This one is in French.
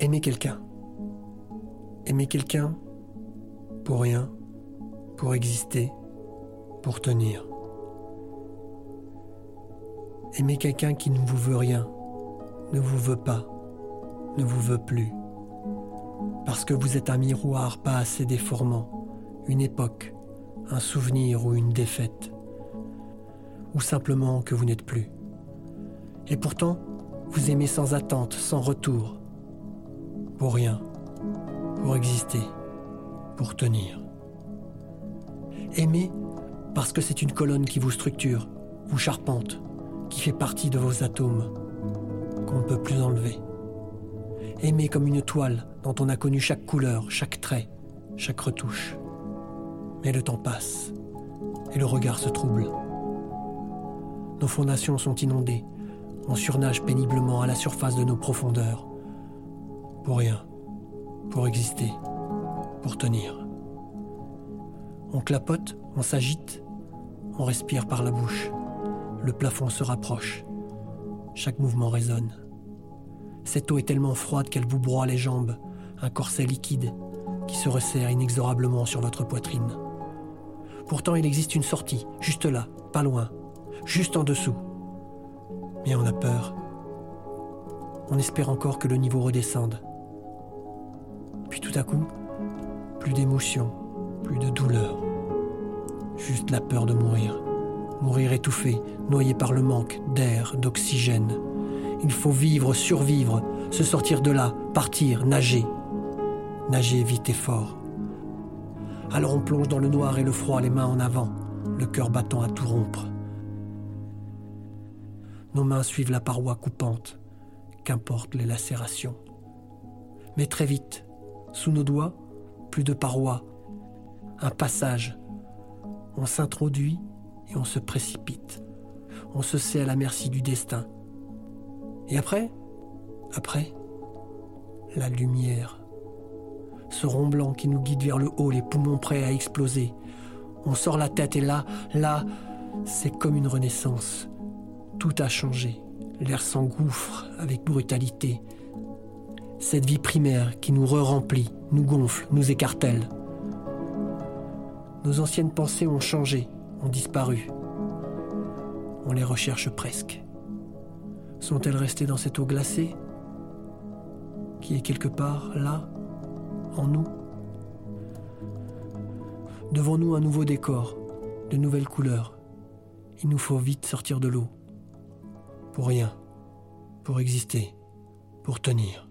Aimer quelqu'un. Aimer quelqu'un pour rien, pour exister, pour tenir. Aimer quelqu'un qui ne vous veut rien, ne vous veut pas, ne vous veut plus. Parce que vous êtes un miroir pas assez déformant, une époque, un souvenir ou une défaite. Ou simplement que vous n'êtes plus. Et pourtant, vous aimez sans attente, sans retour. Pour rien. Pour exister. Pour tenir. Aimer parce que c'est une colonne qui vous structure, vous charpente, qui fait partie de vos atomes, qu'on ne peut plus enlever. Aimer comme une toile dont on a connu chaque couleur, chaque trait, chaque retouche. Mais le temps passe et le regard se trouble. Nos fondations sont inondées, on surnage péniblement à la surface de nos profondeurs. Pour rien, pour exister, pour tenir. On clapote, on s'agite, on respire par la bouche. Le plafond se rapproche. Chaque mouvement résonne. Cette eau est tellement froide qu'elle vous broie les jambes, un corset liquide qui se resserre inexorablement sur votre poitrine. Pourtant, il existe une sortie, juste là, pas loin, juste en dessous. Mais on a peur. On espère encore que le niveau redescende. Puis tout à coup, plus d'émotion, plus de douleur. Juste la peur de mourir. Mourir étouffé, noyé par le manque d'air, d'oxygène. Il faut vivre, survivre, se sortir de là, partir, nager. Nager vite et fort. Alors on plonge dans le noir et le froid, les mains en avant, le cœur battant à tout rompre. Nos mains suivent la paroi coupante, qu'importe les lacérations. Mais très vite, sous nos doigts, plus de paroi, un passage. On s'introduit et on se précipite. On se sait à la merci du destin. Et après? Après La lumière. Ce rond blanc qui nous guide vers le haut, les poumons prêts à exploser. On sort la tête et là, là, c'est comme une renaissance. Tout a changé. L'air s'engouffre avec brutalité. Cette vie primaire qui nous re-remplit, nous gonfle, nous écartèle. Nos anciennes pensées ont changé, ont disparu. On les recherche presque. Sont-elles restées dans cette eau glacée qui est quelque part là, en nous? Devant nous un nouveau décor, de nouvelles couleurs? Il nous faut vite sortir de l'eau. Pour rien, pour exister, pour tenir.